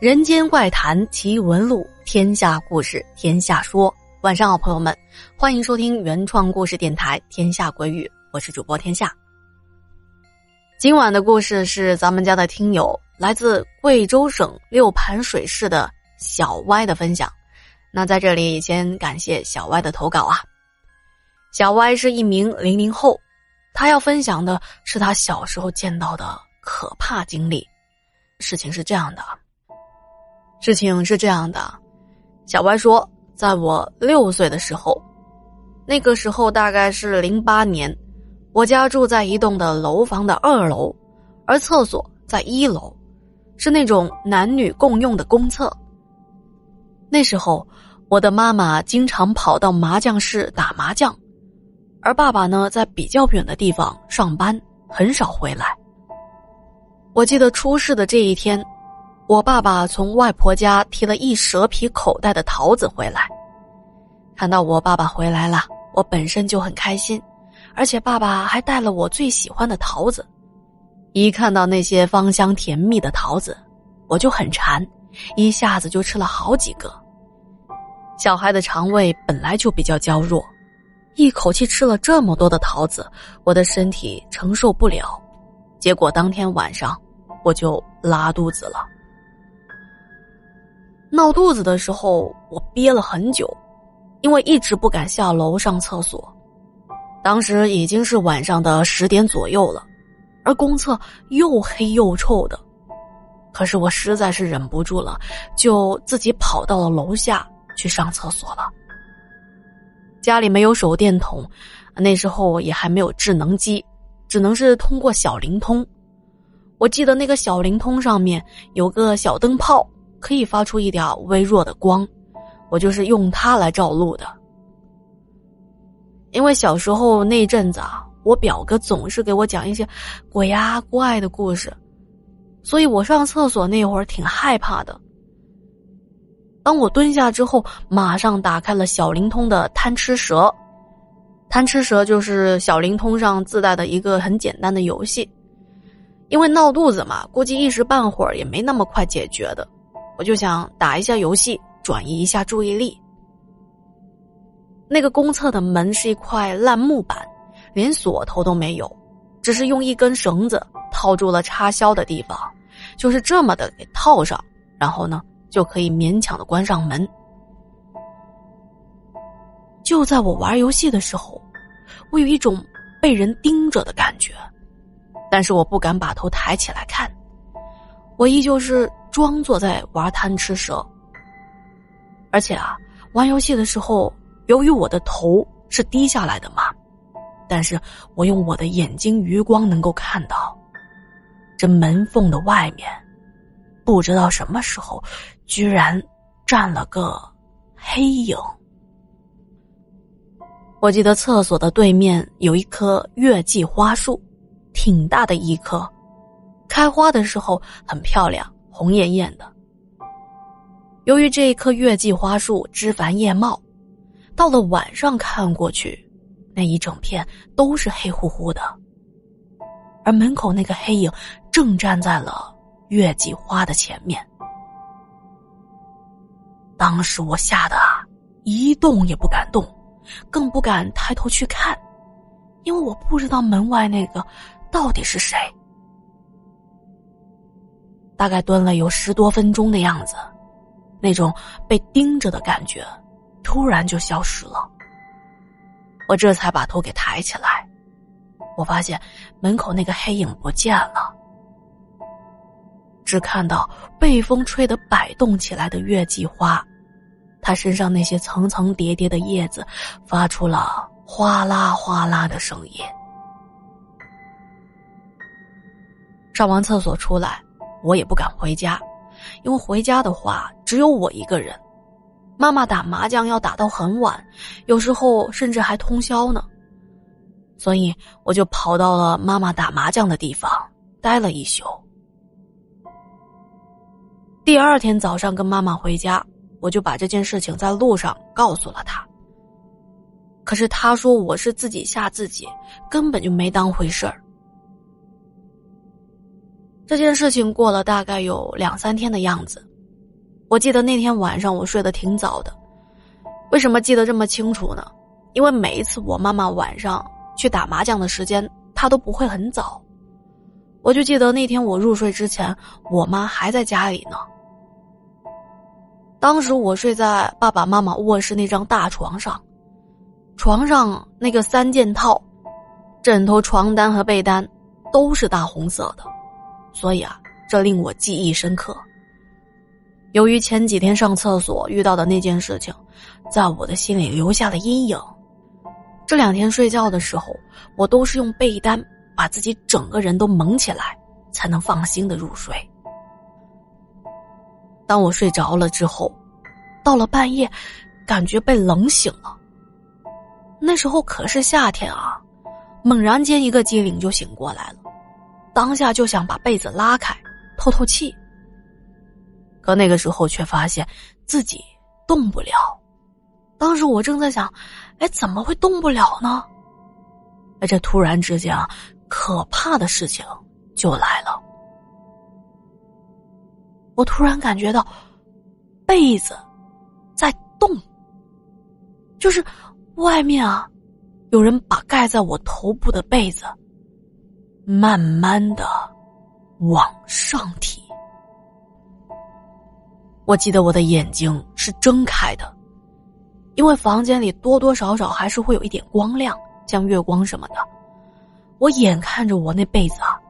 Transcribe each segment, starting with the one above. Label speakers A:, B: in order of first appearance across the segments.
A: 人间怪谈奇闻录，天下故事天下说。晚上好，朋友们，欢迎收听原创故事电台《天下鬼语》，我是主播天下。今晚的故事是咱们家的听友来自贵州省六盘水市的小歪的分享。那在这里先感谢小歪的投稿啊。小歪是一名零零后，他要分享的是他小时候见到的可怕经历。事情是这样的。事情是这样的，小歪说，在我六岁的时候，那个时候大概是零八年，我家住在一栋的楼房的二楼，而厕所在一楼，是那种男女共用的公厕。那时候，我的妈妈经常跑到麻将室打麻将，而爸爸呢，在比较远的地方上班，很少回来。我记得出事的这一天。我爸爸从外婆家提了一蛇皮口袋的桃子回来，看到我爸爸回来了，我本身就很开心，而且爸爸还带了我最喜欢的桃子。一看到那些芳香甜蜜的桃子，我就很馋，一下子就吃了好几个。小孩的肠胃本来就比较娇弱，一口气吃了这么多的桃子，我的身体承受不了，结果当天晚上我就拉肚子了。闹肚子的时候，我憋了很久，因为一直不敢下楼上厕所。当时已经是晚上的十点左右了，而公厕又黑又臭的。可是我实在是忍不住了，就自己跑到了楼下去上厕所了。家里没有手电筒，那时候也还没有智能机，只能是通过小灵通。我记得那个小灵通上面有个小灯泡。可以发出一点微弱的光，我就是用它来照路的。因为小时候那阵子啊，我表哥总是给我讲一些鬼啊怪的故事，所以我上厕所那会儿挺害怕的。当我蹲下之后，马上打开了小灵通的贪吃蛇，贪吃蛇就是小灵通上自带的一个很简单的游戏。因为闹肚子嘛，估计一时半会儿也没那么快解决的。我就想打一下游戏，转移一下注意力。那个公厕的门是一块烂木板，连锁头都没有，只是用一根绳子套住了插销的地方，就是这么的给套上，然后呢就可以勉强的关上门。就在我玩游戏的时候，我有一种被人盯着的感觉，但是我不敢把头抬起来看，我依旧是。装作在玩贪吃蛇，而且啊，玩游戏的时候，由于我的头是低下来的嘛，但是我用我的眼睛余光能够看到，这门缝的外面，不知道什么时候，居然站了个黑影。我记得厕所的对面有一棵月季花树，挺大的一棵，开花的时候很漂亮。红艳艳的。由于这一棵月季花树枝繁叶茂，到了晚上看过去，那一整片都是黑乎乎的。而门口那个黑影正站在了月季花的前面。当时我吓得啊，一动也不敢动，更不敢抬头去看，因为我不知道门外那个到底是谁。大概蹲了有十多分钟的样子，那种被盯着的感觉，突然就消失了。我这才把头给抬起来，我发现门口那个黑影不见了，只看到被风吹得摆动起来的月季花，它身上那些层层叠叠的叶子发出了哗啦哗啦的声音。上完厕所出来。我也不敢回家，因为回家的话只有我一个人。妈妈打麻将要打到很晚，有时候甚至还通宵呢。所以我就跑到了妈妈打麻将的地方待了一宿。第二天早上跟妈妈回家，我就把这件事情在路上告诉了她。可是她说我是自己吓自己，根本就没当回事儿。这件事情过了大概有两三天的样子，我记得那天晚上我睡得挺早的，为什么记得这么清楚呢？因为每一次我妈妈晚上去打麻将的时间，她都不会很早。我就记得那天我入睡之前，我妈还在家里呢。当时我睡在爸爸妈妈卧室那张大床上，床上那个三件套，枕头、床单和被单都是大红色的，所以啊，这令我记忆深刻。由于前几天上厕所遇到的那件事情，在我的心里留下了阴影。这两天睡觉的时候，我都是用被单把自己整个人都蒙起来，才能放心的入睡。当我睡着了之后，到了半夜，感觉被冷醒了。那时候可是夏天啊，猛然间一个机灵就醒过来了，当下就想把被子拉开透透气。可那个时候却发现自己动不了。当时我正在想，哎，怎么会动不了呢？哎这突然之间啊，可怕的事情就来了。我突然感觉到，被子在动，就是外面啊，有人把盖在我头部的被子慢慢的往上提。我记得我的眼睛是睁开的，因为房间里多多少少还是会有一点光亮，像月光什么的。我眼看着我那被子啊，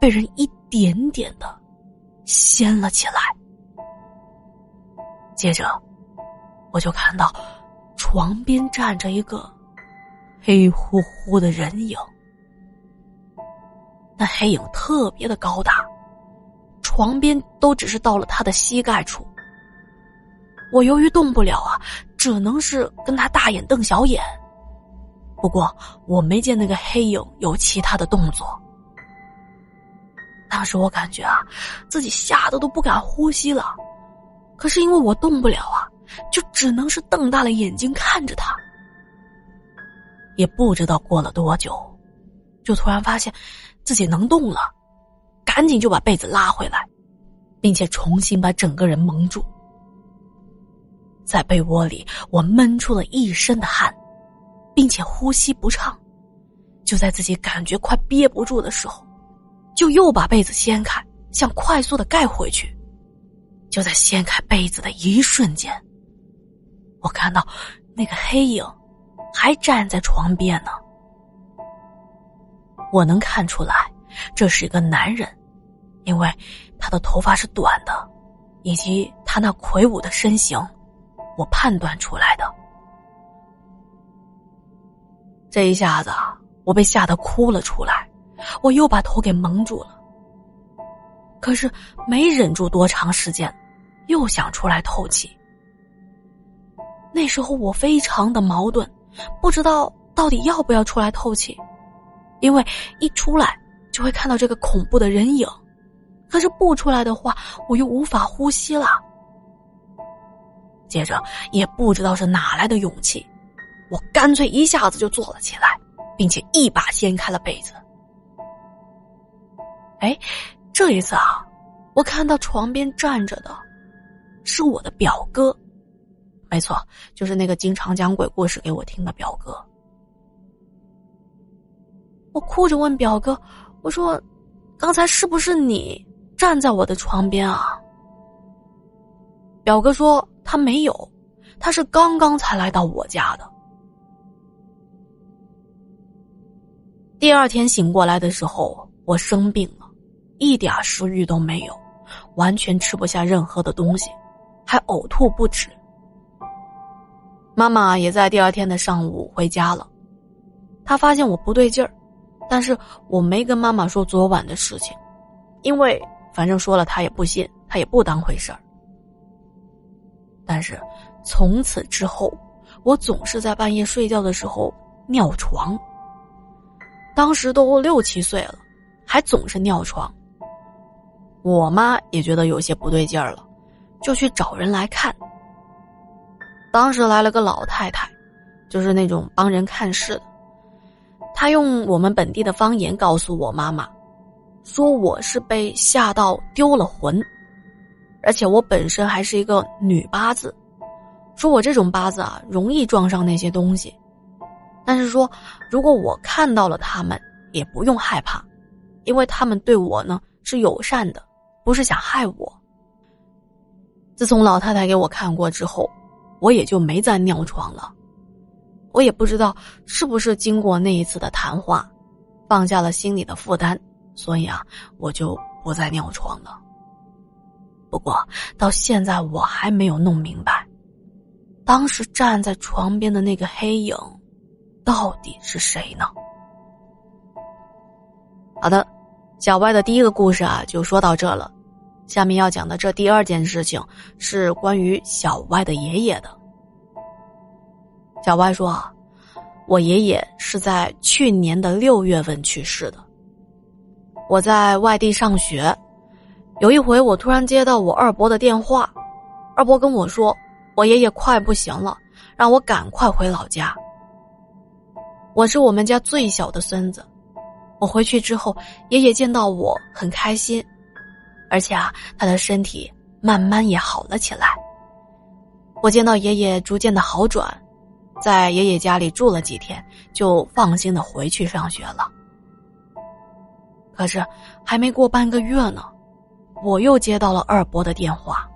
A: 被人一点点的。掀了起来，接着我就看到床边站着一个黑乎乎的人影。那黑影特别的高大，床边都只是到了他的膝盖处。我由于动不了啊，只能是跟他大眼瞪小眼。不过我没见那个黑影有其他的动作。当时我感觉啊，自己吓得都不敢呼吸了，可是因为我动不了啊，就只能是瞪大了眼睛看着他。也不知道过了多久，就突然发现自己能动了，赶紧就把被子拉回来，并且重新把整个人蒙住。在被窝里，我闷出了一身的汗，并且呼吸不畅。就在自己感觉快憋不住的时候。就又把被子掀开，想快速的盖回去。就在掀开被子的一瞬间，我看到那个黑影还站在床边呢。我能看出来，这是一个男人，因为他的头发是短的，以及他那魁梧的身形，我判断出来的。这一下子，我被吓得哭了出来。我又把头给蒙住了，可是没忍住多长时间，又想出来透气。那时候我非常的矛盾，不知道到底要不要出来透气，因为一出来就会看到这个恐怖的人影，可是不出来的话，我又无法呼吸了。接着也不知道是哪来的勇气，我干脆一下子就坐了起来，并且一把掀开了被子。哎，这一次啊，我看到床边站着的，是我的表哥，没错，就是那个经常讲鬼故事给我听的表哥。我哭着问表哥：“我说，刚才是不是你站在我的床边啊？”表哥说：“他没有，他是刚刚才来到我家的。”第二天醒过来的时候，我生病了。一点食欲都没有，完全吃不下任何的东西，还呕吐不止。妈妈也在第二天的上午回家了，她发现我不对劲儿，但是我没跟妈妈说昨晚的事情，因为反正说了她也不信，她也不当回事儿。但是从此之后，我总是在半夜睡觉的时候尿床。当时都六七岁了，还总是尿床。我妈也觉得有些不对劲儿了，就去找人来看。当时来了个老太太，就是那种帮人看事的。他用我们本地的方言告诉我妈妈，说我是被吓到丢了魂，而且我本身还是一个女八字，说我这种八字啊，容易撞上那些东西。但是说，如果我看到了他们，也不用害怕，因为他们对我呢是友善的，不是想害我。自从老太太给我看过之后，我也就没再尿床了。我也不知道是不是经过那一次的谈话，放下了心里的负担，所以啊，我就不再尿床了。不过到现在我还没有弄明白，当时站在床边的那个黑影，到底是谁呢？好的，小歪的第一个故事啊，就说到这了。下面要讲的这第二件事情，是关于小歪的爷爷的。小歪说：“我爷爷是在去年的六月份去世的。我在外地上学，有一回我突然接到我二伯的电话，二伯跟我说，我爷爷快不行了，让我赶快回老家。我是我们家最小的孙子，我回去之后，爷爷见到我很开心，而且啊，他的身体慢慢也好了起来。我见到爷爷逐渐的好转。”在爷爷家里住了几天，就放心的回去上学了。可是还没过半个月呢，我又接到了二伯的电话。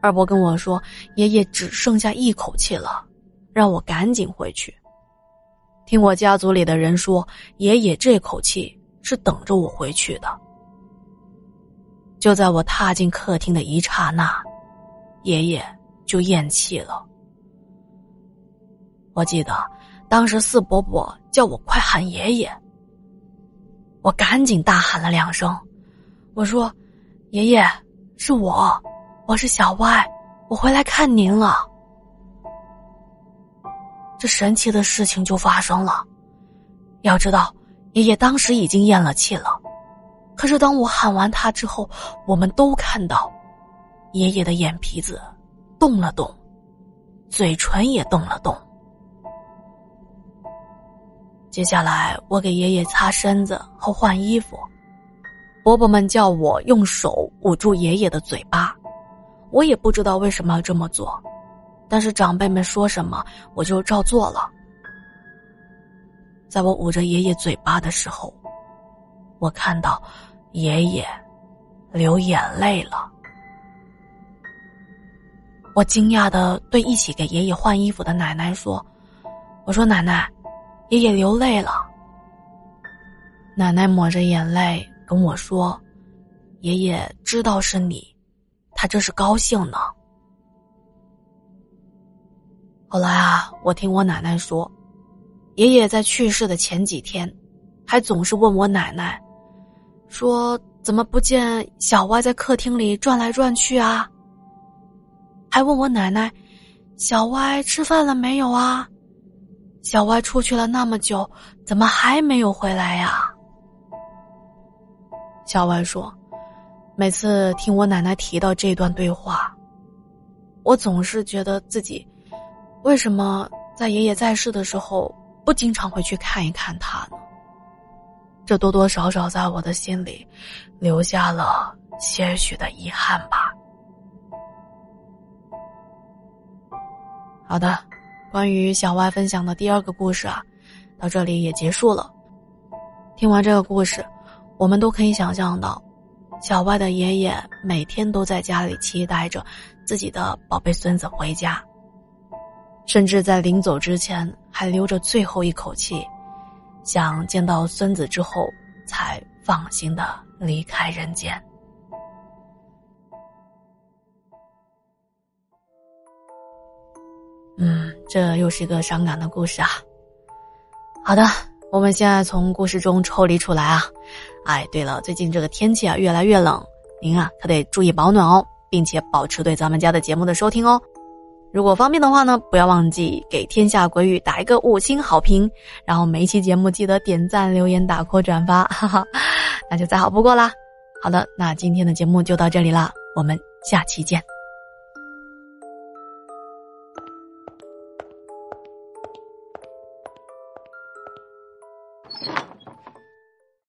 A: 二伯跟我说，爷爷只剩下一口气了，让我赶紧回去。听我家族里的人说，爷爷这口气是等着我回去的。就在我踏进客厅的一刹那，爷爷就咽气了。我记得，当时四伯伯叫我快喊爷爷。我赶紧大喊了两声，我说：“爷爷，是我，我是小歪，我回来看您了。”这神奇的事情就发生了。要知道，爷爷当时已经咽了气了，可是当我喊完他之后，我们都看到，爷爷的眼皮子动了动，嘴唇也动了动。接下来，我给爷爷擦身子和换衣服。伯伯们叫我用手捂住爷爷的嘴巴，我也不知道为什么要这么做，但是长辈们说什么，我就照做了。在我捂着爷爷嘴巴的时候，我看到爷爷流眼泪了。我惊讶的对一起给爷爷换衣服的奶奶说：“我说奶奶。”爷爷流泪了，奶奶抹着眼泪跟我说：“爷爷知道是你，他这是高兴呢。”后来啊，我听我奶奶说，爷爷在去世的前几天，还总是问我奶奶，说怎么不见小歪在客厅里转来转去啊？还问我奶奶，小歪吃饭了没有啊？小歪出去了那么久，怎么还没有回来呀？小歪说：“每次听我奶奶提到这段对话，我总是觉得自己为什么在爷爷在世的时候不经常回去看一看他呢？这多多少少在我的心里留下了些许的遗憾吧。”好的。关于小歪分享的第二个故事啊，到这里也结束了。听完这个故事，我们都可以想象到，小歪的爷爷每天都在家里期待着自己的宝贝孙子回家，甚至在临走之前还留着最后一口气，想见到孙子之后才放心的离开人间。嗯，这又是一个伤感的故事啊。好的，我们现在从故事中抽离出来啊。哎，对了，最近这个天气啊越来越冷，您啊可得注意保暖哦，并且保持对咱们家的节目的收听哦。如果方便的话呢，不要忘记给天下鬼语打一个五星好评，然后每一期节目记得点赞、留言、打 call、转发，哈哈，那就再好不过啦。好的，那今天的节目就到这里啦，我们下期见。